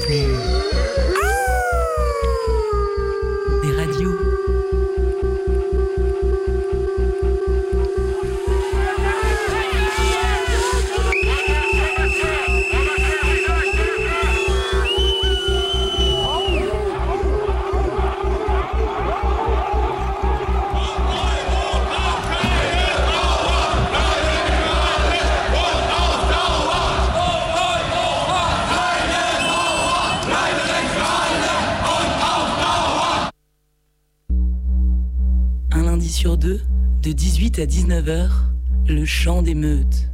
plus des 18 à 19h, le chant des meutes.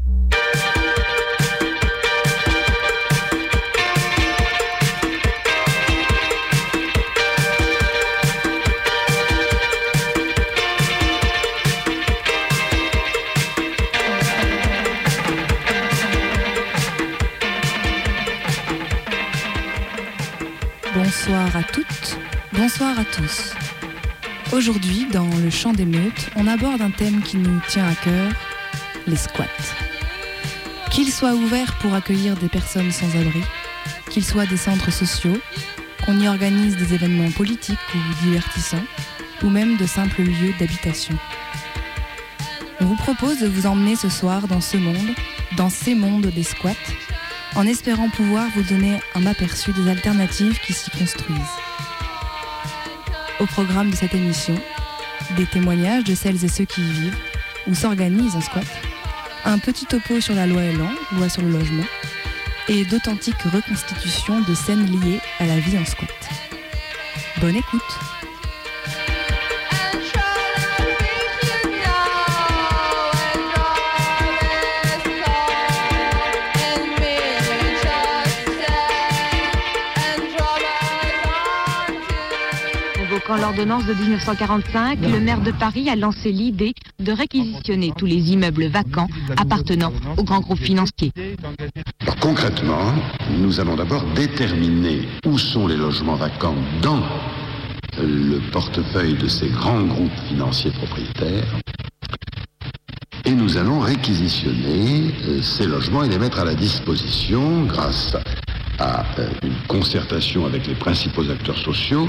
Bonsoir à toutes, bonsoir à tous. Aujourd'hui, dans le chant des meutes, on aborde un thème qui nous tient à cœur, les squats. Qu'ils soient ouverts pour accueillir des personnes sans abri, qu'ils soient des centres sociaux, qu'on y organise des événements politiques ou divertissants, ou même de simples lieux d'habitation. On vous propose de vous emmener ce soir dans ce monde, dans ces mondes des squats, en espérant pouvoir vous donner un aperçu des alternatives qui s'y construisent. Au programme de cette émission, des témoignages de celles et ceux qui vivent ou s'organisent en squat, un petit topo sur la loi Elan, loi sur le logement, et d'authentiques reconstitutions de scènes liées à la vie en squat. Bonne écoute Invoquant l'ordonnance de 1945, le maire de Paris a lancé l'idée de réquisitionner tous les immeubles vacants appartenant aux grands groupes financiers. Concrètement, nous allons d'abord déterminer où sont les logements vacants dans le portefeuille de ces grands groupes financiers propriétaires. Et nous allons réquisitionner euh, ces logements et les mettre à la disposition grâce à euh, une concertation avec les principaux acteurs sociaux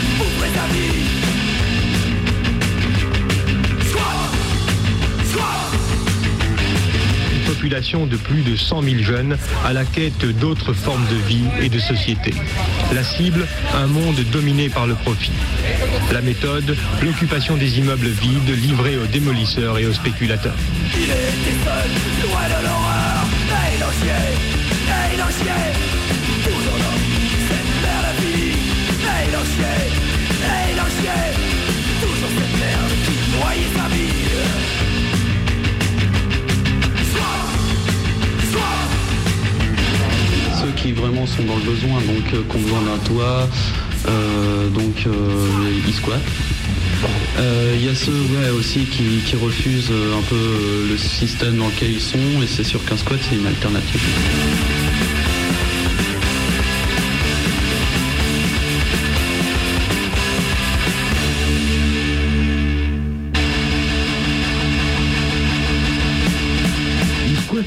population de plus de 100 000 jeunes à la quête d'autres formes de vie et de société. La cible, un monde dominé par le profit. La méthode, l'occupation des immeubles vides livrés aux démolisseurs et aux spéculateurs. ceux qui sont dans le besoin, donc euh, qui ont besoin d'un toit, euh, donc euh, ils squattent. Il y a ceux ouais, aussi qui, qui refusent un peu le système dans lequel ils sont et c'est sûr qu'un squat c'est une alternative.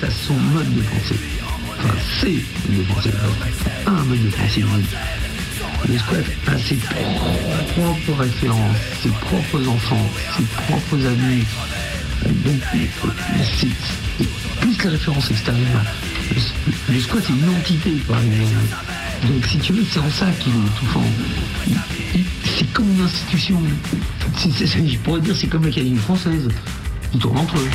A son mode de pensée. Mode de. Le squat a ses propres références, ses propres enfants, ses propres amis. Donc, c'est plus la référence extérieure. Le, le squat, c'est une entité. Quoi. Donc, si tu veux, c'est en ça qu'il est étouffant. C'est comme une institution. Je pourrais dire, c'est comme l'Académie française. Ils tournent entre eux.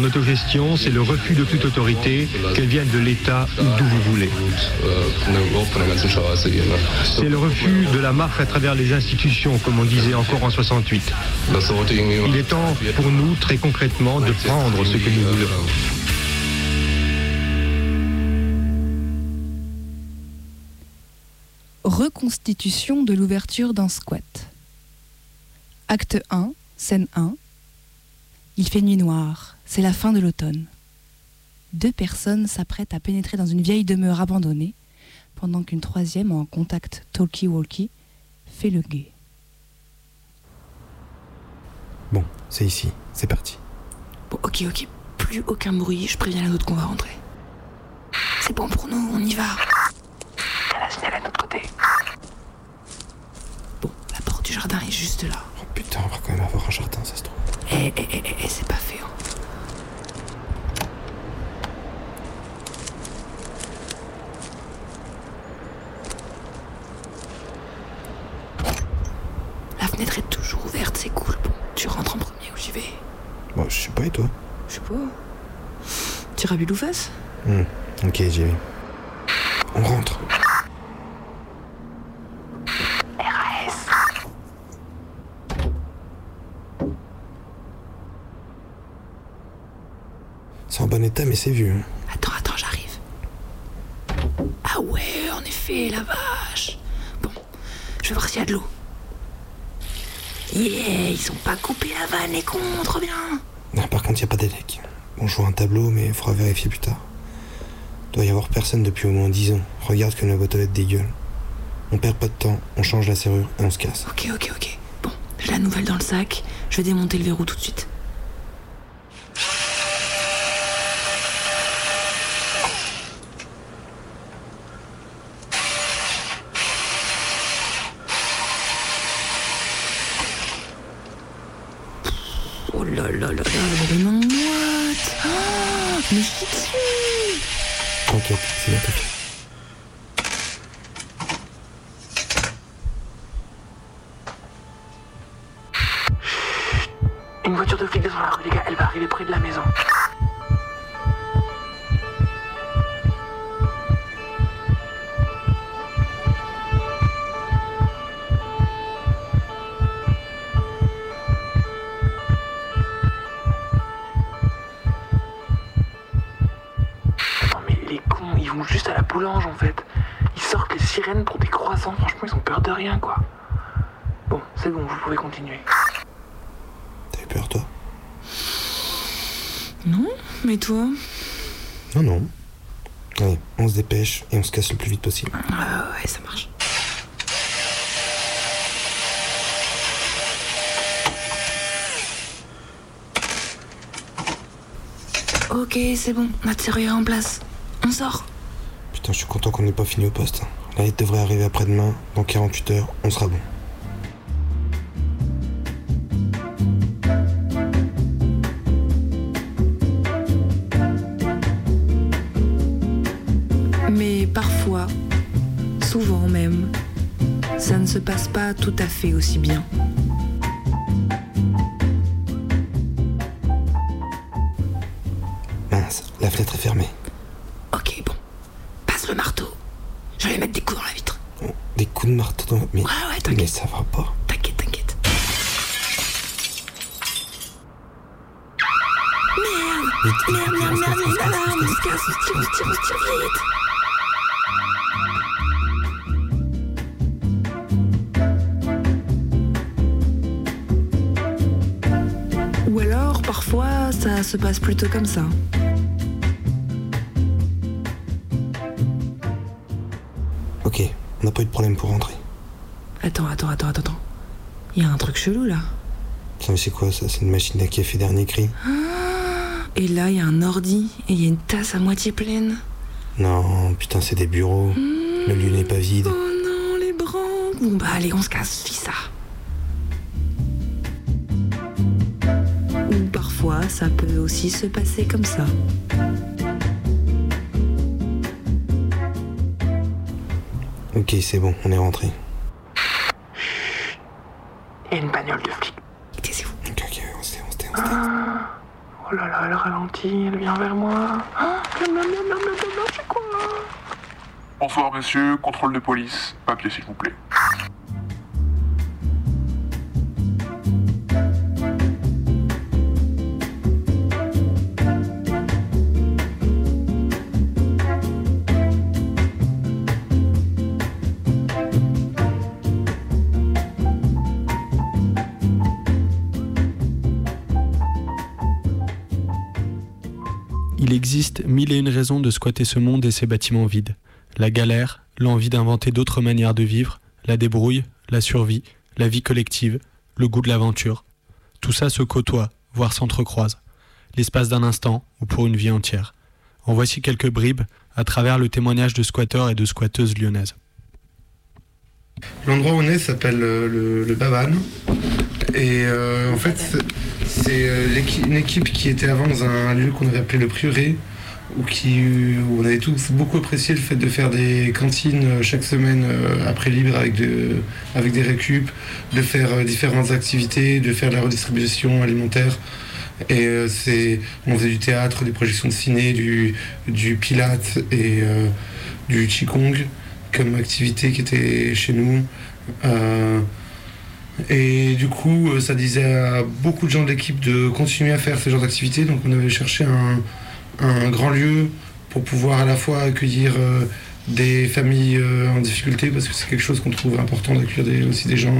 En autogestion, c'est le refus de toute autorité, qu'elle vienne de l'État ou d'où vous voulez. C'est le refus de la marche à travers les institutions, comme on disait encore en 68. Il est temps pour nous, très concrètement, de prendre ce que nous voulons. Reconstitution de l'ouverture d'un squat. Acte 1, scène 1. Il fait nuit noire, c'est la fin de l'automne. Deux personnes s'apprêtent à pénétrer dans une vieille demeure abandonnée, pendant qu'une troisième, en contact talkie-walkie, fait le guet. Bon, c'est ici, c'est parti. Bon, ok, ok. Plus aucun bruit, je préviens la nôtre qu'on va rentrer. C'est bon pour nous, on y va. La signal à notre côté. Bon, la porte du jardin est juste là. Oh putain, on va quand même avoir un jardin, ça se trouve. Eh, eh, eh, eh, c'est pas fait. hein. La fenêtre est toujours ouverte, c'est cool. Bon, tu rentres en premier ou j'y vais Bon, je sais pas, et toi Je sais pas. But ou face Hmm, Ok, j'y vais. On rentre. C'est en bon état, mais c'est vieux. hein. Attends, attends, j'arrive. Ah ouais, en effet, la vache. Bon, je vais voir s'il y a de l'eau. Yeah, ils ont pas coupé la vanne, les cons, trop bien. Non, par contre, y a pas d'élec. On joue un tableau, mais faudra vérifier plus tard. Doit y avoir personne depuis au moins 10 ans. Regarde comme la boîte aux lettres dégueule. On perd pas de temps, on change la serrure et on se casse. Ok, ok, ok. Bon, j'ai la nouvelle dans le sac. Je vais démonter le verrou tout de suite. Oh là là là là, elle est en moite. Ah, mais je suis. T'inquiète, c'est toi Non, non. Allez, on se dépêche et on se casse le plus vite possible. Ah ouais, ça marche. Ok, c'est bon, notre serrure est en place. On sort. Putain, je suis content qu'on n'ait pas fini au poste. La lettre devrait arriver après-demain. Dans 48 heures, on sera bon. Parfois, souvent même, ça ne se passe pas tout à fait aussi bien. Mince, la fenêtre est fermée. Ok, bon. Passe le marteau. Je vais mettre des coups dans la vitre. Des coups de marteau dans... Mais, Ouais, ouais, mais t'inquiète. ça va pas. T'inquiète, t'inquiète. Vite, Merde, merde, on se merde, casse, on se merde, casse, l'alarme, on on se se casse, on se tire, on se tire, on se tire vite. Ou se passe plutôt comme ça. Ok, on n'a pas eu de problème pour rentrer. Attends, attends, attends, attends, attends. Il y a un truc chelou là. Ça, mais c'est quoi ça? C'est une machine à café dernier cri Et là, il y a un ordi et il y a une tasse à moitié pleine. Non, putain, c'est des bureaux. Le lieu n'est pas vide. Oh non, les branques. Bon bah allez, on se casse, fis ça. Parfois, ça peut aussi se passer comme ça. Ok, c'est bon, on est rentré. Il y a une bagnole de flic. Taisez-vous. Ok, ok, on se tait, on se tait, on se tait. Oh là là, elle ralentit, elle vient vers moi. Ah, c'est quoi? Bonsoir messieurs, contrôle de police. Papier s'il vous plaît. Existe mille et une raisons de squatter ce monde et ses bâtiments vides. La galère, l'envie d'inventer d'autres manières de vivre, la débrouille, la survie, la vie collective, le goût de l'aventure. Tout ça se côtoie, voire s'entrecroise. L'espace d'un instant ou pour une vie entière. En voici quelques bribes à travers le témoignage de squatteurs et de squatteuses lyonnaises. L'endroit où on est s'appelle euh, le, le. Et euh, en fait, c'est- euh, une équipe qui était avant dans un lieu qu'on avait appelé le Prieuré, où, qui, où on avait tous beaucoup apprécié le fait de faire des cantines euh, chaque semaine euh, après libre avec, avec des récup, de faire euh, différentes activités, de faire de la redistribution alimentaire. Et c'est, on faisait du théâtre, des projections de ciné, du, du pilate et du qigong comme activité qui était chez nous. Et du coup, ça disait à beaucoup de gens de l'équipe de continuer à faire ce genre d'activité. Donc on avait cherché un, un grand lieu pour pouvoir à la fois accueillir euh, des familles euh, en difficulté, parce que c'est quelque chose qu'on trouve important d'accueillir aussi des gens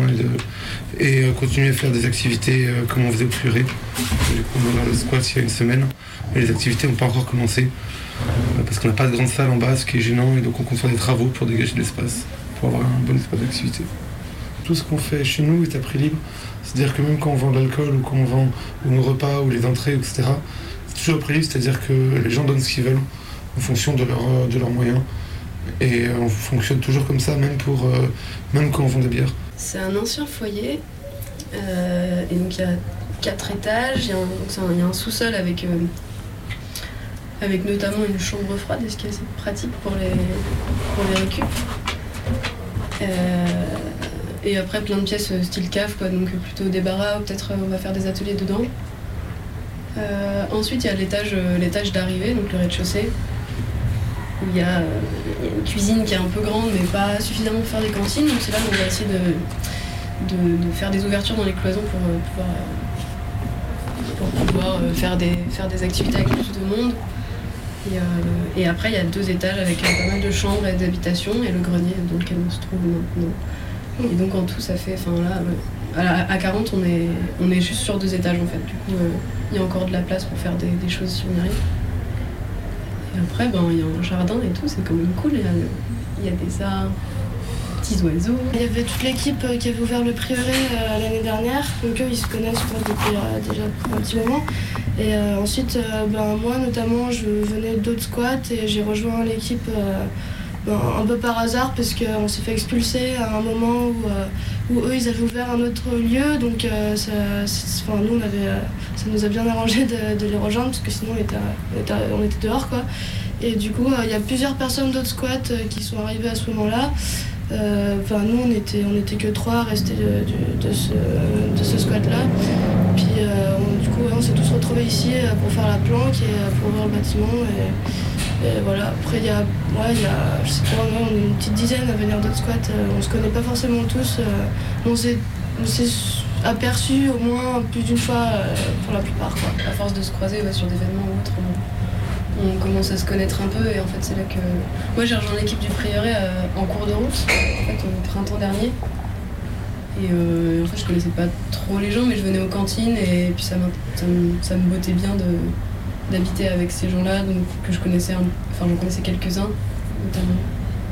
et, euh, continuer à faire des activités comme on faisait au Prieuré. Du coup, on le squat il y a une semaine et les activités n'ont pas encore commencé parce qu'on n'a pas de grande salle en bas, ce qui est gênant, et donc on compte faire des travaux pour dégager de l'espace, pour avoir un bon espace d'activité. Tout ce qu'on fait chez nous est à prix libre, c'est-à-dire que même quand on vend de l'alcool ou quand on vend ou nos repas ou les entrées, etc., toujours prix c'est-à-dire que les gens donnent ce qu'ils veulent en fonction de, euh, de leurs moyens. Et euh, on fonctionne toujours comme ça, même, pour, euh, même quand on vend des bières. C'est un ancien foyer. et donc il y a quatre étages. Il y a un, sous-sol avec, avec notamment une chambre froide, ce qui est assez pratique pour les, pour les récup. Et après plein de pièces style cave, quoi, donc plutôt débarras ou peut-être on va faire des ateliers dedans. Euh, ensuite il y a l'étage, euh, l'étage d'arrivée, donc le rez-de-chaussée, où il y, a, euh, une cuisine qui est un peu grande mais pas suffisamment pour faire des cantines. Donc c'est là qu'on va essayer de, de, faire des ouvertures dans les cloisons pour pouvoir, pour pouvoir faire, des, faire des activités avec plus de monde. Et, après, il y a deux étages avec pas mal de chambres et d'habitations et le grenier dans lequel on se trouve maintenant. Et donc en tout, ça fait. Là. À, la- à 40, on est, on est juste sur deux étages en fait. Du coup, euh, il y a encore de la place pour faire des, choses si on y arrive. Et après, ben, il y a un jardin et tout, c'est quand même cool. Il y a, des arbres, petits oiseaux. Il y avait toute l'équipe euh, qui avait ouvert le prieuré l'année dernière, donc eux ils se connaissent depuis euh, déjà un petit moment. Et ensuite, ben, moi notamment, je venais d'autres squats et j'ai rejoint l'équipe ben, un peu par hasard parce qu'on s'est fait expulser à un moment où, où eux ils avaient ouvert un autre lieu, donc euh, ça, enfin, nous on avait, euh, ça nous a bien arrangé de, les rejoindre parce que sinon on était, on était, dehors quoi. Et du coup, euh, il y a plusieurs personnes d'autres squats qui sont arrivées à ce moment-là. Enfin, nous, on était, on était que trois restés de, de ce, de ce squat-là. Puis, on- du coup, on s'est tous retrouvés ici pour faire la planque et pour ouvrir le bâtiment. Et voilà. Après, il y a, ouais, y a, je sais pas, une petite dizaine à venir d'autres squats. Euh, on se connaît pas forcément tous. euh, on s'est, aperçus au moins plus d'une fois euh, pour la plupart. À force de se croiser sur des événements ou autres, on, commence à se connaître un peu et en fait c'est là que... Moi j'ai rejoint l'équipe du prieuré euh, en cours de route, en fait au printemps dernier. Et euh, en fait je connaissais pas trop les gens mais je venais aux cantines et puis ça, ça me bottait bien de d'habiter avec ces gens-là donc que je connaissais, enfin j'en connaissais quelques-uns notamment.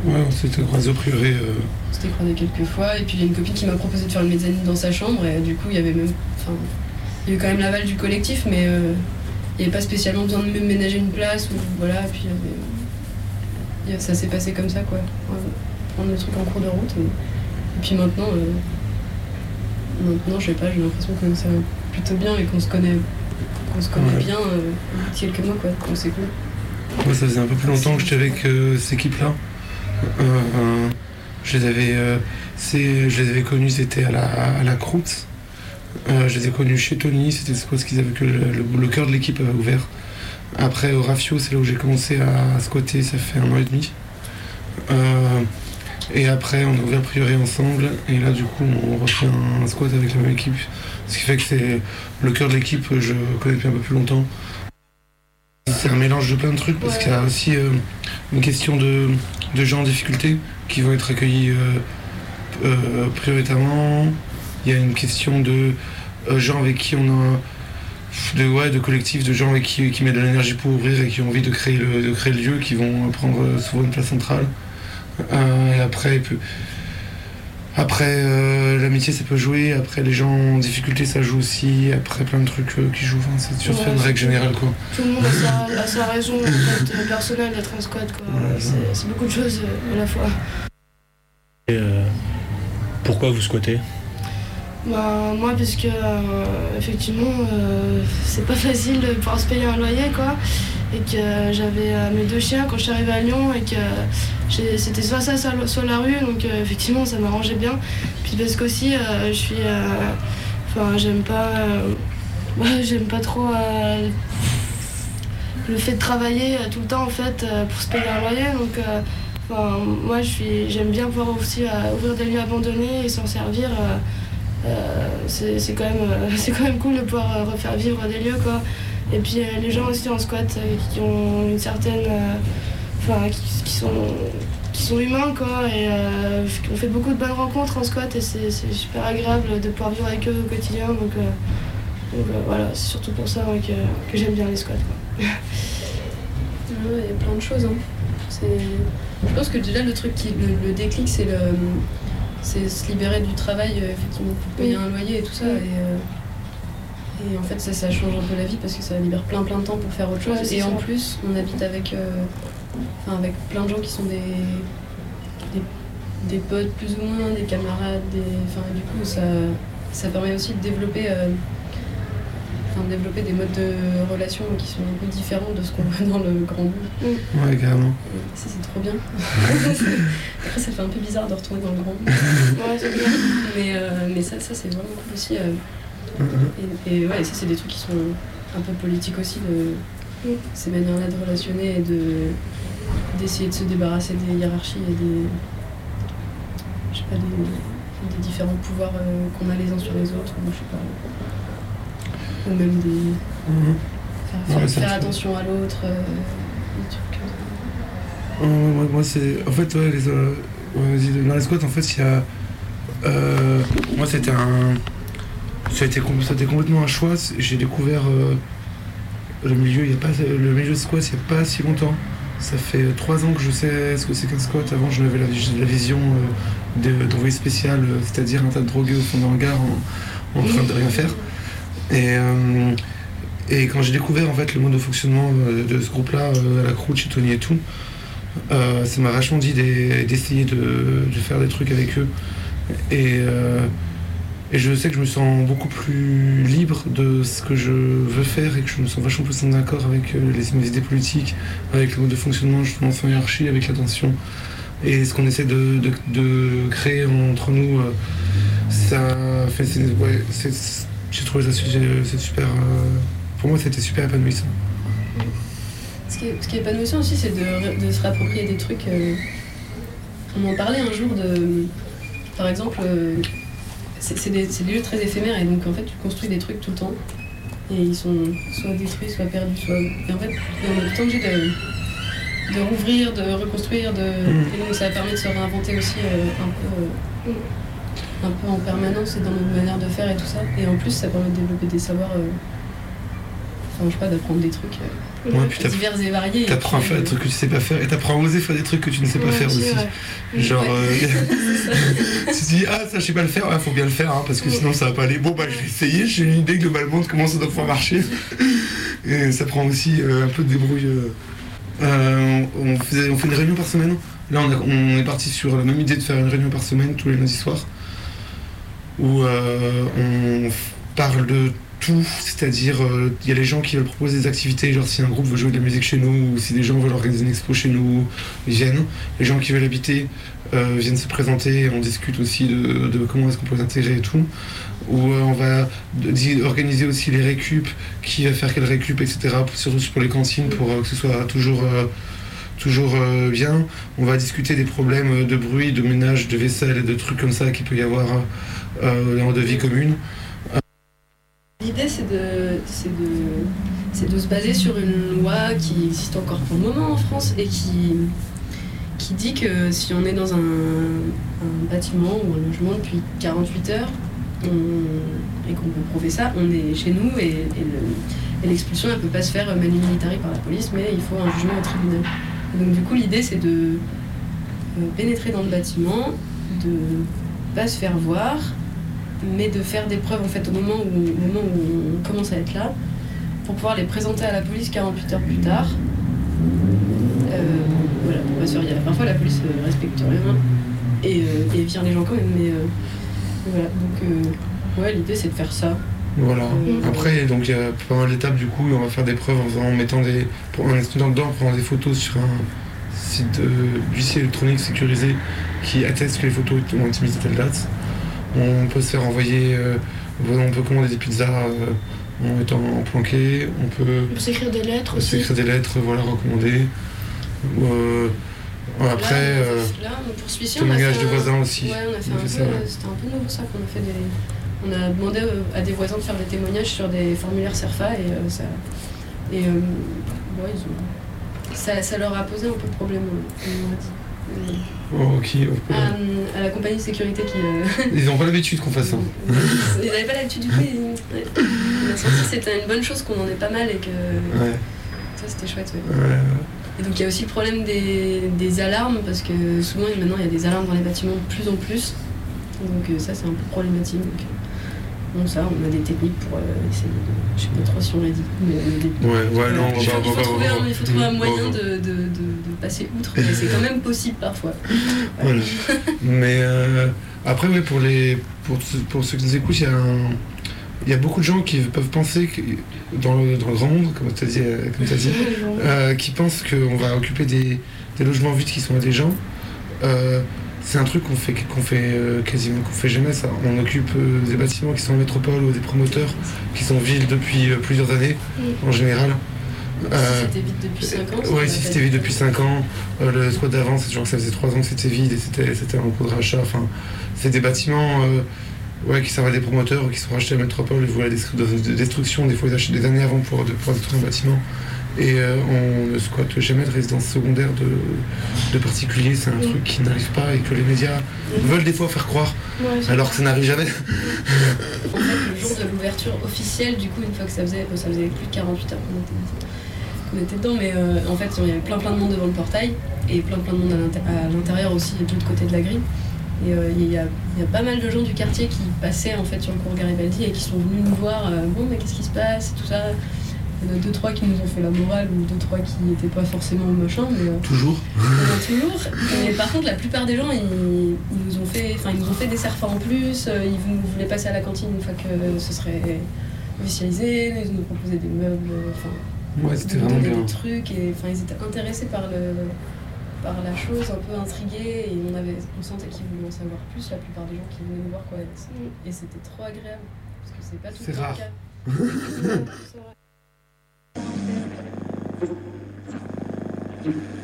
Ouais, on s'était croisés au Prieuré. euh, On s'était croisés quelques fois et puis il y a une copine qui m'a proposé de faire une mezzanine dans sa chambre et du coup il y avait même enfin il y avait quand même l'aval du collectif mais euh, il n'y avait pas spécialement besoin de me ménager une place ou voilà et puis il y avait- il y a- ça s'est passé comme ça quoi Ouais, prendre le truc en cours de route et, et puis maintenant euh, maintenant je sais pas j'ai l'impression que ça va plutôt bien et qu'on se connaît qu'on se connaît Ouais. bien euh, quelques mois quoi donc c'est cool Moi, ça faisait un peu plus longtemps que j'étais avec euh, cette équipe-là. Euh, je les avais, je les avais connus, c'était à la, à la croûte, Euh, je les ai connus chez Tony, c'était ce qu'ils avaient que le, le- le cœur de l'équipe avait ouvert. Après au Rafio, c'est là où j'ai commencé à squatter, ça fait un an et demi. Euh, et après on a ouvert Prieuré ensemble et là du coup on refait un, squat avec la même équipe. Ce qui fait que c'est le cœur de l'équipe, je connais depuis un peu plus longtemps. C'est un mélange de plein de trucs parce qu'il y a aussi euh, une question de, de gens en difficulté qui vont être accueillis euh, euh, prioritairement. Il y a une question de gens avec qui on a de, ouais, de collectifs, de gens avec qui, qui mettent de l'énergie pour ouvrir et qui ont envie de créer le, de créer le lieu, qui vont prendre souvent une place centrale. Et après, il peut- après euh, l'amitié ça peut jouer, après les gens en difficulté ça joue aussi, après plein de trucs euh, qui jouent, enfin, c'est sûr c'est Ouais, une règle générale quoi. Tout le monde a sa, a sa raison en fait, euh, personnelle d'être un squat. quoi. C'est c'est beaucoup de choses euh, à la fois. Et, euh, pourquoi vous squattez? Bah, moi, puisque euh, effectivement, euh, c'est pas facile de pouvoir se payer un loyer, quoi. Et que j'avais euh, mes deux chiens quand je suis arrivée à Lyon et que c'était soit ça, soit, la rue, donc effectivement, ça m'arrangeait bien. Puis parce qu'aussi, je suis. Enfin, j'aime pas. ouais, j'aime pas trop. le fait de travailler tout le temps en fait pour se payer un loyer donc moi je suis j'aime bien pouvoir aussi ouvrir des lieux abandonnés et s'en servir c'est c'est quand euh, quand même cool de pouvoir euh, refaire vivre des lieux quoi et puis euh, les gens aussi en squat euh, qui ont une certaine euh, enfin qui, sont qui sont humains quoi et euh, on fait beaucoup de bonnes rencontres en squat et c'est super agréable de pouvoir vivre avec eux au quotidien donc, euh, euh, voilà c'est surtout pour ça que, que j'aime bien les squats quoi. Il y a plein de choses. hein. Je pense que déjà le truc qui le, le déclic c'est le c'est se libérer du travail euh, effectivement pour payer un loyer et tout ça et, euh, et en fait ça, ça change un peu la vie parce que ça libère plein plein de temps pour faire autre chose. Ouais, et en plus on habite avec euh, enfin, avec plein de gens qui sont des, des des potes plus ou moins des camarades des enfin du coup ça ça permet aussi de développer euh, enfin, développer des modes de relation qui sont un peu différents de ce qu'on voit dans le grand bout. Ouais, carrément. Ça, c'est trop bien. Après, ça fait un peu bizarre de retourner dans le grand bout. Ouais, c'est bien. Mais, euh, mais ça, ça c'est vraiment cool aussi. euh. Et, et ouais, ça, c'est des trucs qui sont un peu politiques aussi, de ces manières-là de relationner et de d'essayer de se débarrasser des hiérarchies et des, je sais pas, des, des différents pouvoirs euh, qu'on a les uns sur les autres, je sais pas. Ou même des. Faire, Ouais, faire- attention à l'autre, euh, des trucs comme ça. Euh, moi, moi, c'est. En fait, ouais, les, euh, dans les squats, en fait, il y a. euh, moi, c'était un. Ça a, été, ça a été complètement un choix. J'ai découvert le milieu, il y a pas, le milieu de squat il n'y a pas si longtemps. Ça fait trois ans que je sais ce que c'est qu'un squat. Avant, j'en avais la, la vision de- d'envoyé spécial, c'est-à-dire un tas de drogués au fond d'un hangar en, en train de rien faire. Et, euh, et quand j'ai découvert en fait le mode de fonctionnement euh, de ce groupe-là, euh, la croûte chez Tony et tout, ça m'a vachement dit d'e- d'essayer de, faire des trucs avec eux. Et, je sais que je me sens beaucoup plus libre de ce que je veux faire et que je me sens vachement plus en accord avec les, idées politiques, avec le mode de fonctionnement justement sans hiérarchie, avec l'attention. Et ce qu'on essaie de, créer entre nous, ça fait. J'ai trouvé ça super. euh, pour moi, c'était super épanouissant. Ce qui est, ce qui est épanouissant aussi, c'est de, de se réapproprier des trucs. euh, on en parlait un jour de. Par exemple, euh, c'est des, des lieux très éphémères et donc en fait, tu construis des trucs tout le temps et ils sont soit détruits, soit perdus, soit. Et en fait, on est tout le temps obligé de, de rouvrir, de reconstruire, de... et donc ça permet de se réinventer aussi euh, un peu. euh, un peu en permanence et dans notre manière de faire et tout ça. Et en plus, ça permet de développer des savoirs. euh, Enfin, je sais pas, d'apprendre des trucs euh, Ouais, divers et variés. T'apprends à faire des euh, trucs que tu sais pas faire et t'apprends à oser faire des trucs que tu ne sais pas Ouais, faire aussi, ouais. Genre, Ouais. euh, tu te dis, ah, ça je sais pas le faire, il faut bien le faire hein, parce que sinon ça va pas aller. Bon, bah je vais essayer, j'ai une idée globalement de comment ça doit pouvoir marcher. Et ça prend aussi un peu de débrouille. on, faisait, on fait une réunion par semaine. Là, on, a- on est parti sur la même idée de faire une réunion par semaine tous les lundis soirs où euh, on parle de tout c'est-à-dire euh, il y a les gens qui veulent proposer des activités, genre si un groupe veut jouer de la musique chez nous, ou si des gens veulent organiser une expo chez nous, ils viennent. Les gens qui veulent habiter euh, viennent se présenter, on discute aussi de, comment est-ce qu'on peut s'intégrer et tout. Ou on va organiser aussi les récup, qui va faire quelle récup, etc. Surtout pour les cantines, pour que ce soit toujours, toujours euh, bien. On va discuter des problèmes de bruit, de ménage, de vaisselle et de trucs comme ça qu'il peut y avoir euh, dans de vie commune. L'idée, c'est de, c'est de, de se baser sur une loi qui existe encore pour le moment en France et qui, qui dit que si on est dans un, bâtiment ou un logement depuis 48 heures et qu'on peut prouver ça, on est chez nous et, et le- et l'expulsion, elle peut pas se faire manu militari par la police, mais il faut un jugement au tribunal. Donc du coup, l'idée, c'est de euh, pénétrer dans le bâtiment, de pas se faire voir, mais de faire des preuves en fait au moment où, on commence à être là, pour pouvoir les présenter à la police 48 heures plus tard. Euh, voilà, pour pas se faire- Parfois la police euh, respecte rien et, euh, les gens quand même, mais voilà. Donc ouais, l'idée c'est de faire ça. Voilà. Euh, Après, donc il y a pas mal d'étapes du coup, on va faire des preuves en, en mettant des. Pour, en étudiant dedans, en prenant des photos sur un site euh, d'huissier électronique sécurisé qui atteste que les photos ont été mises à telle date. On peut se faire envoyer. euh, on peut commander des pizzas euh, en étant planqué. On peut On peut s'écrire des lettres aussi. s'écrire des lettres, voilà, recommandées. Euh, après. euh, Là, on a fait des un- voisins aussi. Ouais, on a fait On un fait peu, ça, euh, c'était un peu nouveau ça qu'on a fait des. On a demandé euh, à des voisins de faire des témoignages sur des formulaires CERFA et euh, ça. Et euh, ouais, ils ont- ça, ça leur a posé un peu de problème, on dit. oh. À, à la compagnie de sécurité qui. euh, Ils n'ont pas l'habitude qu'on fasse ça. ils n'avaient pas l'habitude du coup. Ils, ouais. On a senti que c'était une bonne chose qu'on en ait pas mal et que. Ouais. Ça, c'était chouette, ouais. Ouais. Et donc il y a aussi le problème des, des alarmes, parce que souvent maintenant il y a des alarmes dans les bâtiments de plus en plus. Donc ça c'est un peu problématique. Donc, bon ça, on a des techniques pour euh, essayer de... Je sais pas trop si on l'a dit. Mais, euh, des- Ouais, ouais, non, il, faut, on va- il faut on va- trouver, on un, va- il faut trouver un on va- moyen de, de, de- de passer outre, mais c'est quand même possible parfois. Voilà. Mais euh, après, ouais, pour, les, pour, ceux- pour ceux qui nous écoutent, il y, a un- il y a beaucoup de gens qui peuvent penser que dans le, dans le grand monde, comme tu as dit, euh, comme t'as dit euh, qui pensent qu'on va occuper des, des logements vides qui sont à des gens. C'est un truc qu'on fait, qu'on fait euh, quasiment qu'on fait jamais ça. On occupe euh, des bâtiments qui sont en métropole ou des promoteurs qui sont vides depuis euh, plusieurs années en général. Si c'était vide depuis 5 ans. va si c'était vide depuis 5 ans, le squat d'avant, c'est genre que ça faisait 3 ans que c'était vide et c'était en cours de rachat. Enfin, c'est des bâtiments ouais, qui servent à des promoteurs qui sont rachetés à Métropole et voient la destru- de destruction. Des fois, ils achètent des années avant pour, pouvoir détruire un bâtiment. Et euh, on ne squatte jamais de résidence secondaire de, de particuliers. C'est un truc qui n'arrive pas et que les médias veulent des fois faire croire, alors que ça n'arrive jamais. En fait, le jour de l'ouverture officielle, du coup, une fois que ça faisait, ça faisait plus de 48 heures qu'on était, dedans, mais euh, en fait, il y avait plein plein de monde devant le portail et plein plein de monde à l'inté- à l'intérieur aussi, de l'autre côté de la grille. Et euh, il y, a, il y a pas mal de gens du quartier qui passaient en fait sur le cours Garibaldi et qui sont venus nous voir. euh, bon, mais qu'est-ce qui se passe Tout ça? Il y en a deux trois qui nous ont fait la morale ou deux trois qui n'étaient pas forcément machin, mais euh, Toujours. a toujours. Mais par contre, la plupart des gens, ils, ils nous ont fait, enfin, ils nous ont fait des serfs en plus. euh, Ils vou- voulaient passer à la cantine une fois que ce serait officialisé. Ils nous proposaient des meubles. euh, Enfin, Ouais, c'était vraiment bien. des trucs. Et enfin, ils étaient intéressés par le, par la chose, un peu intrigués. Et on avait, on sentait qu'ils voulaient en savoir plus. La plupart des gens qui venaient nous voir, quoi. Et c'était trop agréable parce que c'est pas tout le C'est temps rare. le cas. Thank you.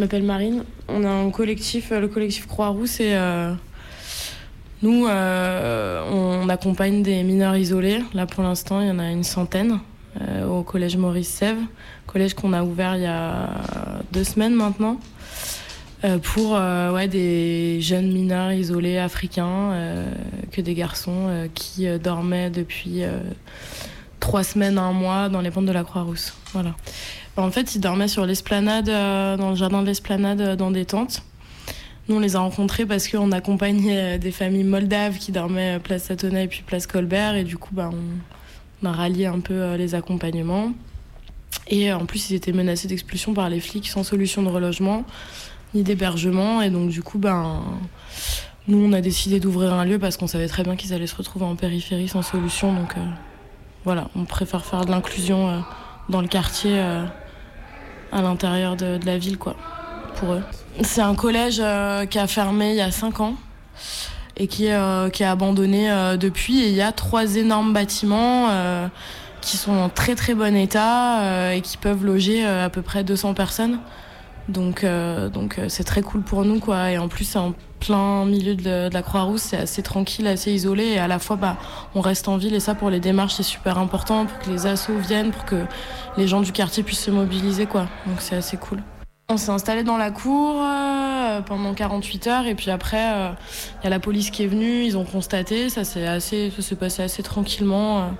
M'appelle Marine. On a un collectif, euh, le collectif Croix-Rousse, et euh, nous, euh, on accompagne des mineurs isolés. Là, pour l'instant, il y en a une centaine au collège Maurice Sèvres, collège qu'on a ouvert il y a deux semaines maintenant, pour des jeunes mineurs isolés africains, que des garçons qui dormaient depuis trois semaines un mois dans les pentes de la Croix-Rousse. Voilà. En fait, ils dormaient sur l'esplanade, euh, dans le jardin de l'esplanade, euh, dans des tentes. Nous, on les a rencontrés parce qu'on accompagnait euh, des familles moldaves qui dormaient place Satona et puis place Colbert. Et du coup, bah, on, a rallié un peu les accompagnements. Et en plus, ils étaient menacés d'expulsion par les flics sans solution de relogement ni d'hébergement. Et donc, du coup, ben, nous, on a décidé d'ouvrir un lieu parce qu'on savait très bien qu'ils allaient se retrouver en périphérie sans solution. Donc, voilà, on préfère faire de l'inclusion dans le quartier, à l'intérieur de, la ville, quoi, pour eux. C'est un collège euh, qui a fermé il y a 5 ans et qui, euh, qui est abandonné euh, depuis. Et il y a trois énormes bâtiments qui sont en très très bon état et qui peuvent loger à peu près 200 personnes. Donc euh, donc euh, c'est très cool pour nous quoi. Et en plus c'est en plein milieu de, la Croix-Rousse, c'est assez tranquille, assez isolé et à la fois bah on reste en ville et ça pour les démarches c'est super important pour que les assos viennent, pour que les gens du quartier puissent se mobiliser quoi. Donc c'est assez cool. On s'est installé dans la cour euh, pendant 48 heures et puis après il y a la police qui est venue, ils ont constaté, ça s'est assez ça s'est passé assez tranquillement.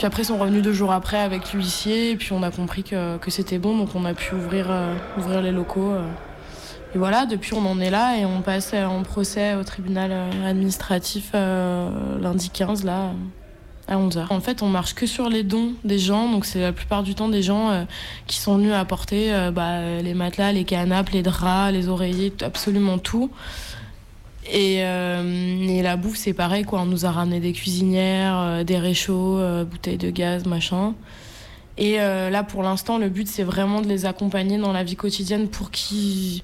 Puis après ils sont revenus deux jours après avec l'huissier et puis on a compris que, que c'était bon donc on a pu ouvrir euh, ouvrir les locaux. euh. Et voilà, depuis on en est là et on passe euh, en procès au tribunal administratif lundi 15 là à 11h. En fait, on marche que sur les dons des gens, donc c'est la plupart du temps des gens qui sont venus apporter bah, les matelas, les canapes, les draps, les oreillers, absolument tout. Et, euh, et la bouffe, c'est pareil, quoi. On nous a ramené des cuisinières, euh, des réchauds, euh, bouteilles de gaz, machin. Et là, pour l'instant, le but, c'est vraiment de les accompagner dans la vie quotidienne pour qu'ils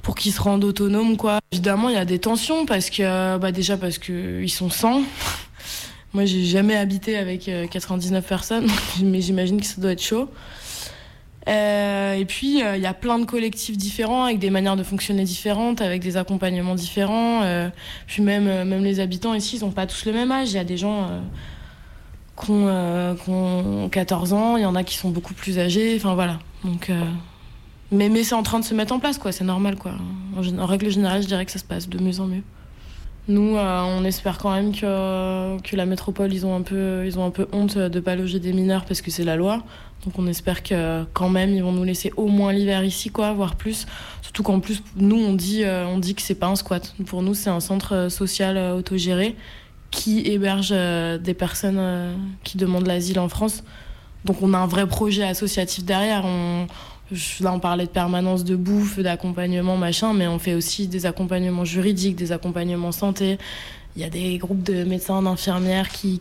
pour qu'ils se rendent autonomes, quoi. Évidemment, il y a des tensions parce que, bah, déjà parce que ils sont 100. Moi, j'ai jamais habité avec euh, 99 personnes, mais j'imagine que ça doit être chaud. Euh, et puis, euh, il y a plein de collectifs différents, avec des manières de fonctionner différentes, avec des accompagnements différents. euh, puis même, euh, même les habitants ici, ils n'ont pas tous le même âge. Il y a des gens qui, ont, euh, qui ont 14 ans, il y en a qui sont beaucoup plus âgés. Enfin, voilà. Donc, mais mais c'est en train de se mettre en place, quoi. C'est normal, quoi. En règle générale, je dirais que ça se passe de mieux en mieux. Nous, euh, on espère quand même que, que la métropole, ils ont, un peu, ils ont un peu honte de pas loger des mineurs parce que c'est la loi. Donc on espère que quand même, ils vont nous laisser au moins l'hiver ici, quoi, voire plus. Surtout qu'en plus, nous, on dit, euh, on dit que c'est pas un squat. Pour nous, c'est un centre euh, social autogéré qui héberge des personnes qui demandent l'asile en France. Donc on a un vrai projet associatif derrière. Là, on parlait de permanence de bouffe, d'accompagnement, machin, mais on fait aussi des accompagnements juridiques, des accompagnements santé. Il y a des groupes de médecins, d'infirmières qui,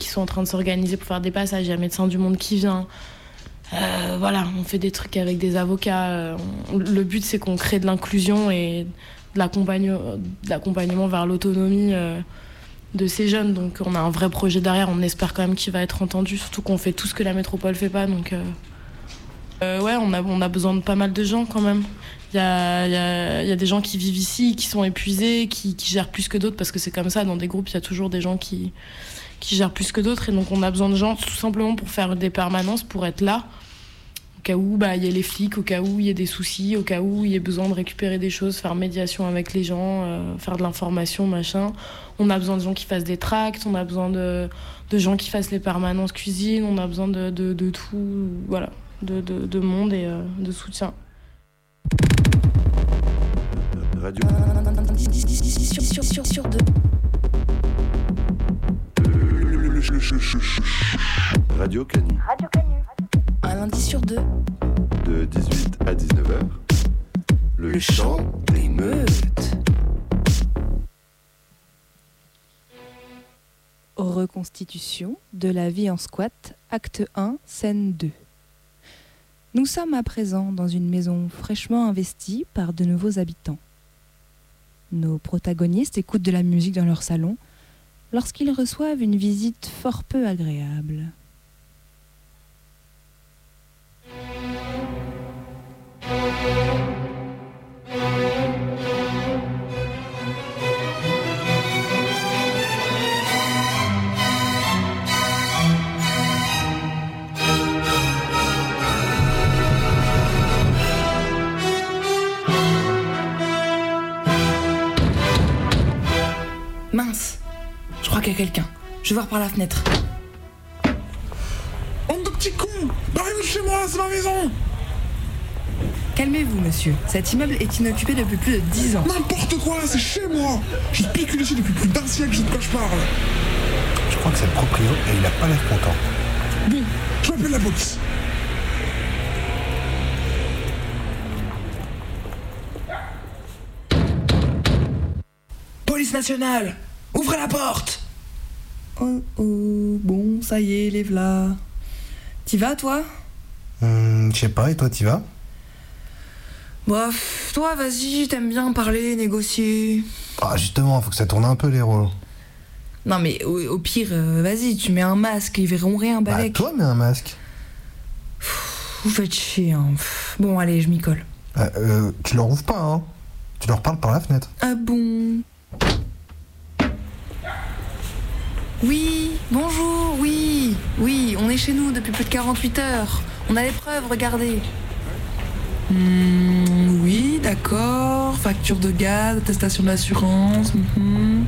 sont en train de s'organiser pour faire des passages. Il y a Médecins du Monde qui vient. Euh, voilà, on fait des trucs avec des avocats. Euh, Le but, c'est qu'on crée de l'inclusion et de l'accompagne- de l'accompagnement vers l'autonomie euh, de ces jeunes. Donc, on a un vrai projet derrière. On espère quand même qu'il va être entendu, surtout qu'on fait tout ce que la métropole fait pas. Donc, euh, ouais, on a, besoin de pas mal de gens quand même. Il y a, des gens qui vivent ici, qui sont épuisés, qui, gèrent plus que d'autres, parce que c'est comme ça, dans des groupes, il y a toujours des gens qui, gèrent plus que d'autres, et donc on a besoin de gens tout simplement pour faire des permanences, pour être là, au cas où bah, il y a les flics, au cas où il y a des soucis, au cas où il y a besoin de récupérer des choses, faire médiation avec les gens, euh, faire de l'information, machin. On a besoin de gens qui fassent des tracts, on a besoin de, gens qui fassent les permanences cuisine, on a besoin de tout, voilà, de, de, de monde et euh, de soutien. Radio. Sur, deux. Radio Canu. Radio Canu. Un lundi sur deux. De 18 à 19h. Le, chant des meutes. Reconstitution de la vie en squat, acte 1, scène 2. Nous sommes à présent dans une maison fraîchement investie par de nouveaux habitants. Nos protagonistes écoutent de la musique dans leur salon lorsqu'ils reçoivent une visite fort peu agréable. Qu'il y a quelqu'un. Je vais voir par la fenêtre. Bande de petits cons Barrez-vous de chez moi, c'est ma maison Calmez-vous, monsieur. Cet immeuble est inoccupé depuis plus de 10 ans. N'importe quoi, c'est chez moi J'ai spéculé ici depuis plus d'un siècle, je sais de quoi je parle Je crois que c'est le proprio et il a pas l'air content. Bon, je m'appelle la police. Police nationale Ouvrez la porte Oh oh, bon, ça y est, les v'là. T'y vas, toi? Hum, je sais pas, et toi t'y vas? Bof, toi, vas-y, t'aimes bien parler, négocier. Ah justement, faut que ça tourne un peu les rôles. Non, mais au, au pire, euh, vas-y, tu mets un masque, ils verront rien, Bah balèque. toi mets un masque. Vous faites chier, hein. Pff, Bon, allez, je m'y colle. Euh, euh, tu leur ouvres pas, hein Tu leur parles par la fenêtre. Ah bon? Oui, bonjour, oui, oui, on est chez nous depuis plus de 48 heures. On a les preuves, regardez. Hmm, oui, d'accord. Facture de gaz, attestation d'assurance. mhm.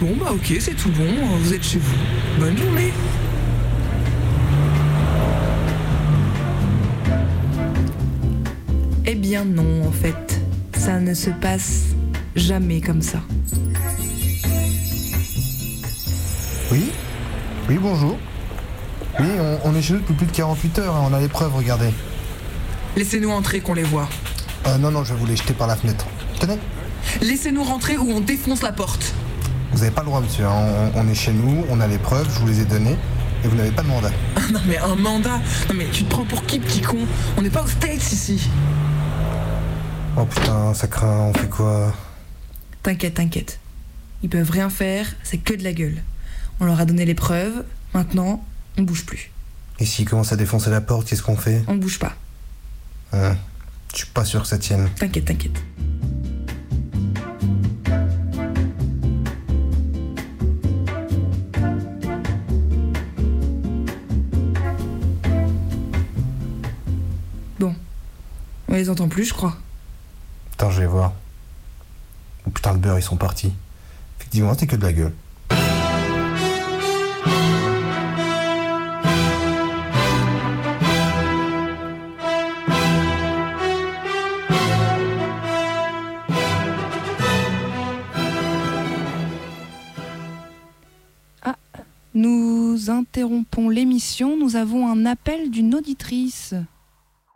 Bon, bah ok, c'est tout bon. Vous êtes chez vous. Bonne journée. Eh bien non, en fait. Ça ne se passe jamais comme ça. Oui, bonjour. Oui, on, on est chez nous depuis plus de 48 heures, hein, on a les preuves, regardez. Laissez-nous entrer qu'on les voit. Euh, non, non, je vais vous les jeter par la fenêtre. Tenez, Laissez-nous rentrer ou on défonce la porte. vous avez pas le droit, monsieur. hein, On, on est chez nous, on a les preuves, je vous les ai données, et vous n'avez pas de mandat. Ah non mais un mandat Non mais tu te prends pour qui petit con? On n'est pas aux States ici Oh putain, ça craint, on fait quoi? T'inquiète, t'inquiète. Ils peuvent rien faire, c'est que de la gueule. On leur a donné les preuves, maintenant, on bouge plus. Et s'ils commencent à défoncer la porte, qu'est-ce qu'on fait? On bouge pas. Hein, Je suis pas sûr que ça tienne. T'inquiète, t'inquiète. Bon. On les entend plus, je crois. Attends, je vais voir. Oh putain de beurre, ils sont partis. Effectivement, c'était que de la gueule. Nous avons un appel d'une auditrice.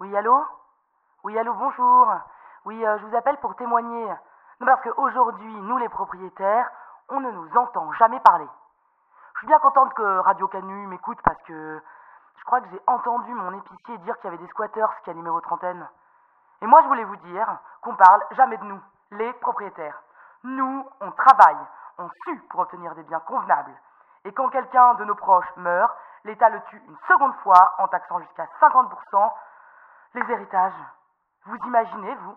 Oui, allô? Oui, allô, bonjour. Oui, euh, je vous appelle pour témoigner. Non, parce qu'aujourd'hui, nous les propriétaires, on ne nous entend jamais parler. Je suis bien contente que Radio Canu m'écoute parce que je crois que j'ai entendu mon épicier dire qu'il y avait des squatteurs qui animaient votre antenne. Et moi, je voulais vous dire qu'on parle jamais de nous, les propriétaires. Nous, on travaille, on sue pour obtenir des biens convenables. Et quand quelqu'un de nos proches meurt, l'État le tue une seconde fois en taxant jusqu'à 50% les héritages. Vous imaginez, vous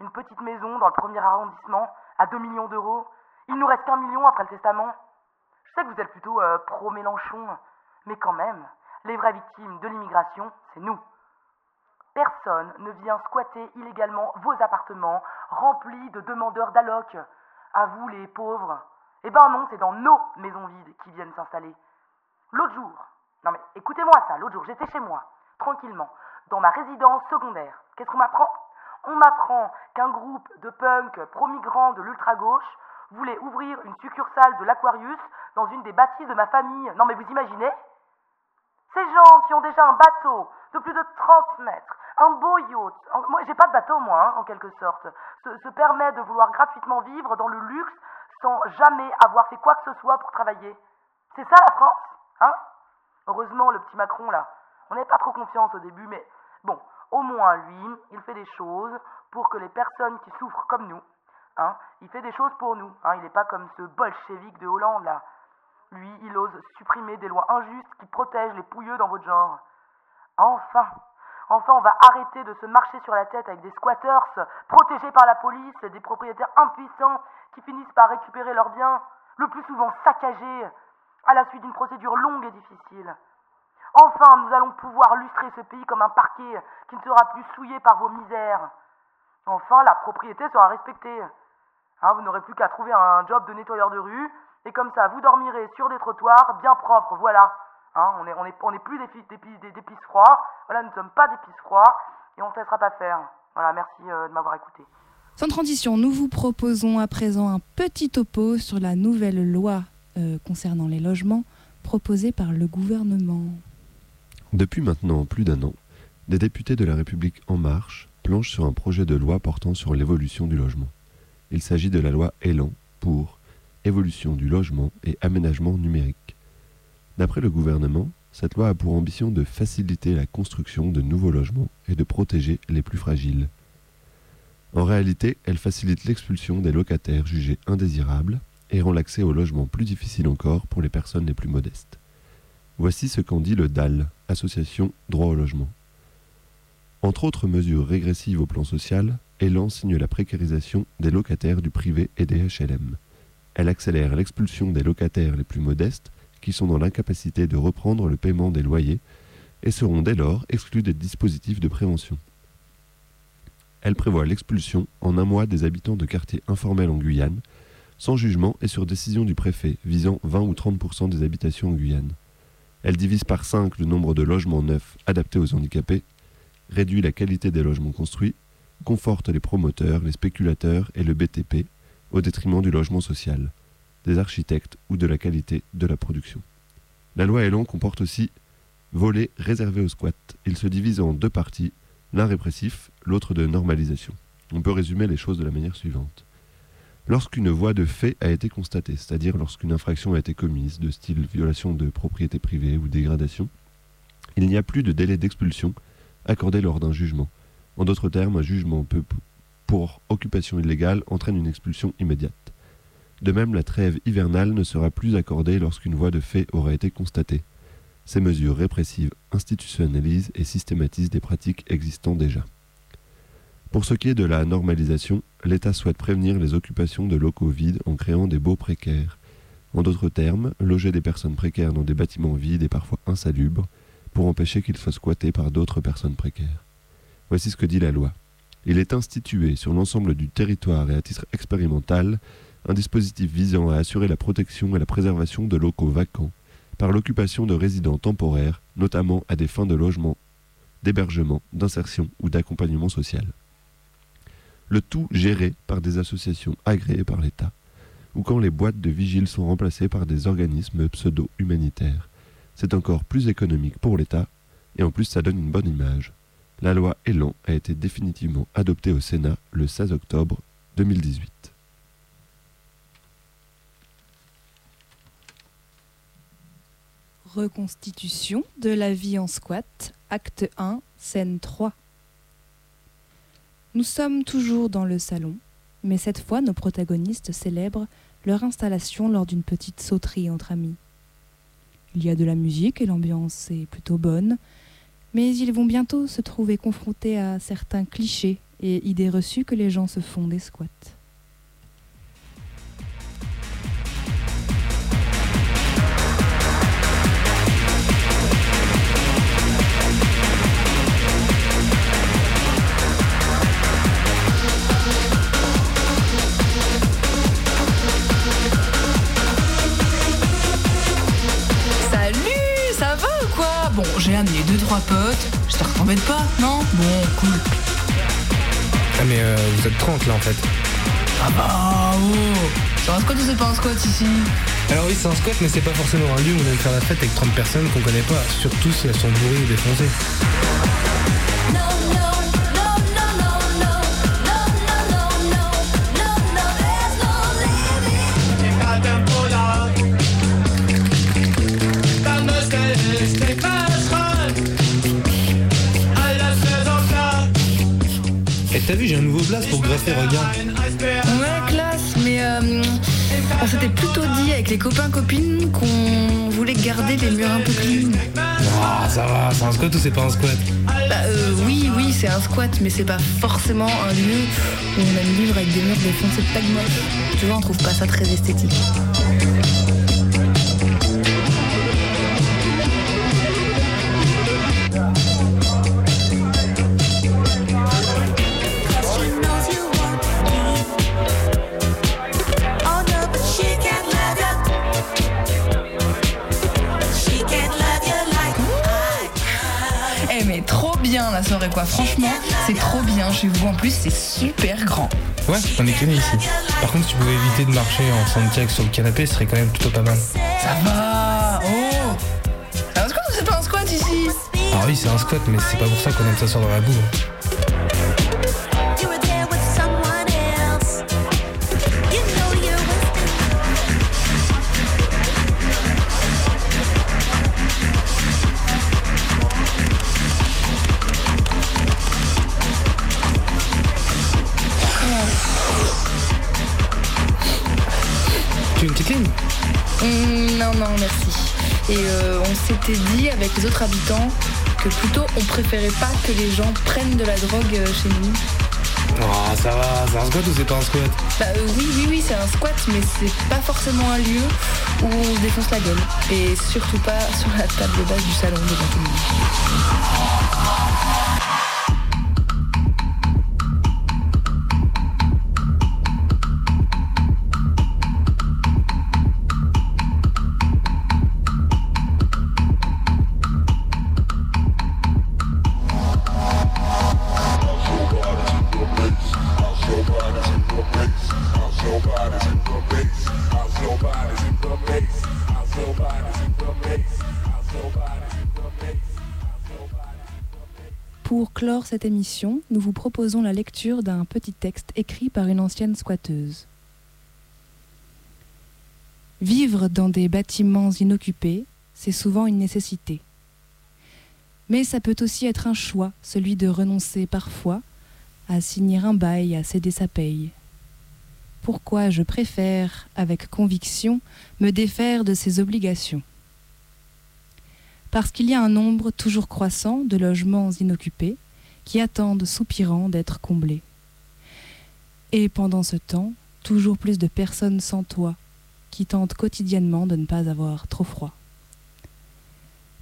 Une petite maison dans le premier arrondissement à 2 millions d'euros. Il nous reste qu'un million après le testament. Je sais que vous êtes plutôt euh, pro-Mélenchon, mais quand même, les vraies victimes de l'immigration, c'est nous. Personne ne vient squatter illégalement vos appartements remplis de demandeurs d'alloc. À vous, les pauvres. Eh ben non, c'est dans nos maisons vides qui viennent s'installer. L'autre jour, non mais écoutez-moi ça, l'autre jour, j'étais chez moi, tranquillement, dans ma résidence secondaire. Qu'est-ce qu'on m'apprend? On m'apprend qu'un groupe de punk pro-migrants de l'ultra-gauche voulait ouvrir une succursale de l'Aquarius dans une des bâtisses de ma famille. Non mais vous imaginez? Ces gens qui ont déjà un bateau de plus de 30 mètres, un beau yacht, moi j'ai pas de bateau moi, hein, en quelque sorte, se, se permet de vouloir gratuitement vivre dans le luxe sans jamais avoir fait quoi que ce soit pour travailler. C'est ça la France Hein? Heureusement, le petit Macron là, on n'avait pas trop confiance au début, mais bon, au moins lui, il fait des choses pour que les personnes qui souffrent comme nous, hein, il fait des choses pour nous. Hein, il n'est pas comme ce bolchevique de Hollande là. Lui, il ose supprimer des lois injustes qui protègent les pouilleux dans votre genre. Enfin, enfin, on va arrêter de se marcher sur la tête avec des squatters protégés par la police des propriétaires impuissants qui finissent par récupérer leurs biens, le plus souvent saccagés, à la suite d'une procédure longue et difficile. Enfin, nous allons pouvoir lustrer ce pays comme un parquet qui ne sera plus souillé par vos misères. Enfin, la propriété sera respectée. Hein, vous n'aurez plus qu'à trouver un job de nettoyeur de rue, et comme ça, vous dormirez sur des trottoirs bien propres, voilà. Hein, on n'est plus des, fi- des, pi- des- des pisses froids, voilà, nous ne sommes pas des pisses froids, et on ne se laissera pas faire. Voilà, merci euh, de m'avoir écouté. Sans transition, nous vous proposons à présent un petit topo sur la nouvelle loi euh, concernant les logements proposée par le gouvernement. Depuis maintenant plus d'un an, des députés de la République En Marche planchent sur un projet de loi portant sur l'évolution du logement. Il s'agit de la loi Elan pour évolution du logement et aménagement numérique. D'après le gouvernement, cette loi a pour ambition de faciliter la construction de nouveaux logements et de protéger les plus fragiles. En réalité, elle facilite l'expulsion des locataires jugés indésirables et rend l'accès au logement plus difficile encore pour les personnes les plus modestes. Voici ce qu'en dit le DAL, Association Droit au logement. Entre autres mesures régressives au plan social, Elan signe la précarisation des locataires du privé et des HLM. Elle accélère l'expulsion des locataires les plus modestes qui sont dans l'incapacité de reprendre le paiement des loyers et seront dès lors exclus des dispositifs de prévention. Elle prévoit l'expulsion en un mois des habitants de quartiers informels en Guyane, sans jugement et sur décision du préfet, visant 20 ou 30% des habitations en Guyane. Elle divise par 5 le nombre de logements neufs adaptés aux handicapés, réduit la qualité des logements construits, conforte les promoteurs, les spéculateurs et le BTP au détriment du logement social, des architectes ou de la qualité de la production. La loi Elan comporte aussi volet réservé aux squats. Il se divise en deux parties, l'un répressif, l'autre de normalisation. On peut résumer les choses de la manière suivante. Lorsqu'une voie de fait a été constatée, c'est-à-dire lorsqu'une infraction a été commise, de style violation de propriété privée ou dégradation, il n'y a plus de délai d'expulsion accordé lors d'un jugement. En d'autres termes, un jugement peut, pour occupation illégale, entraîne une expulsion immédiate. De même, la trêve hivernale ne sera plus accordée lorsqu'une voie de fait aura été constatée. Ces mesures répressives institutionnalisent et systématisent des pratiques existant déjà. Pour ce qui est de la normalisation, l'État souhaite prévenir les occupations de locaux vides en créant des baux précaires. En d'autres termes, loger des personnes précaires dans des bâtiments vides et parfois insalubres pour empêcher qu'ils soient squattés par d'autres personnes précaires. Voici ce que dit la loi. Il est institué sur l'ensemble du territoire et à titre expérimental un dispositif visant à assurer la protection et la préservation de locaux vacants par l'occupation de résidents temporaires, notamment à des fins de logement, d'hébergement, d'insertion ou d'accompagnement social. Le tout géré par des associations agréées par l'État, ou quand les boîtes de vigile sont remplacées par des organismes pseudo-humanitaires. C'est encore plus économique pour l'État, et en plus ça donne une bonne image. La loi Elan a été définitivement adoptée au Sénat le 16 octobre 2018. Reconstitution de la vie en squat, acte 1, scène 3. Nous sommes toujours dans le salon, mais cette fois nos protagonistes célèbrent leur installation lors d'une petite sauterie entre amis. Il y a de la musique et l'ambiance est plutôt bonne, mais ils vont bientôt se trouver confrontés à certains clichés et idées reçues que les gens se font des squats. Amené deux trois potes. J'espère que t'embêtes pas, non? Bon, cool. Ah mais euh, vous êtes 30 là en fait. Ah bah oh C'est un squat ou c'est pas un squat ici? Alors oui c'est un squat mais c'est pas forcément un lieu où on aime faire la fête avec 30 personnes qu'on connaît pas, surtout si elles sont bourrées ou défoncées. T'as vu j'ai un nouveau blast pour graffer, regarde. Ouais, classe, mais euh, on s'était plutôt dit avec les copains-copines qu'on voulait garder les murs un peu clean. Ah ça va, c'est un squat ou c'est pas un squat? Bah euh, oui, oui, c'est un squat, mais c'est pas forcément un lieu où on aime vivre avec des murs défoncés de tag moche. Tu vois, on trouve pas ça très esthétique. Quoi, franchement, c'est trop bien chez vous. En plus, c'est super grand. Ouais, on est connu ici. Par contre, si tu pouvais éviter de marcher en Santiago sur le canapé, ce serait quand même plutôt pas mal. Ça va Oh C'est un squat ou c'est pas un squat ici Ah oui, c'est un squat, mais c'est pas pour ça qu'on aime s'asseoir dans la boue. Tu une petite ligne Hum, Non, non, merci. Et euh, on s'était dit avec les autres habitants que plutôt on préférait pas que les gens prennent de la drogue euh, chez nous. Ah ça va, c'est un squat ou c'est pas un squat? Bah euh, oui, oui, oui, c'est un squat, mais c'est pas forcément un lieu où on se défonce la gueule. Et surtout pas sur la table de base du salon devant tout cette émission, nous vous proposons la lecture d'un petit texte écrit par une ancienne squatteuse. Vivre dans des bâtiments inoccupés, c'est souvent une nécessité. Mais ça peut aussi être un choix, celui de renoncer parfois à signer un bail, à céder sa paye. Pourquoi je préfère, avec conviction, me défaire de ces obligations? Parce qu'il y a un nombre toujours croissant de logements inoccupés qui attendent soupirant d'être comblés. Et pendant ce temps, toujours plus de personnes sans toit qui tentent quotidiennement de ne pas avoir trop froid.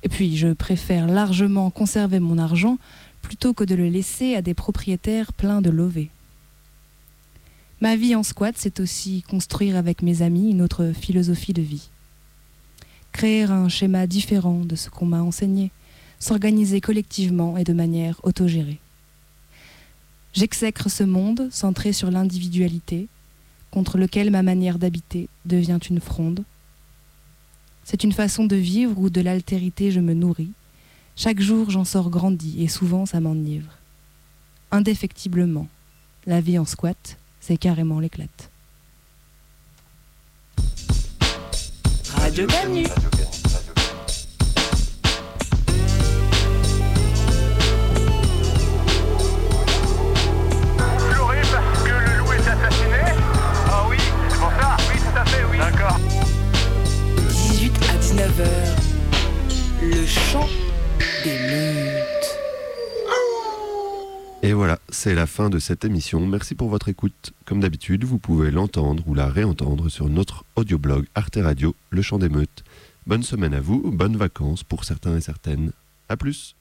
Et puis, je préfère largement conserver mon argent plutôt que de le laisser à des propriétaires pleins de lovés. Ma vie en squat, c'est aussi construire avec mes amis une autre philosophie de vie. Créer un schéma différent de ce qu'on m'a enseigné, s'organiser collectivement et de manière autogérée. J'exècre ce monde centré sur l'individualité, contre lequel ma manière d'habiter devient une fronde. C'est une façon de vivre où de l'altérité je me nourris. Chaque jour j'en sors grandi et souvent ça m'enivre. Indéfectiblement, la vie en squat, c'est carrément l'éclate. À 19h, le chant des meutes. Et voilà, c'est la fin de cette émission. Merci pour votre écoute. Comme d'habitude, vous pouvez l'entendre ou la réentendre sur notre audioblog Arte Radio, Le Chant des Meutes. Bonne semaine à vous, bonnes vacances pour certains et certaines. A plus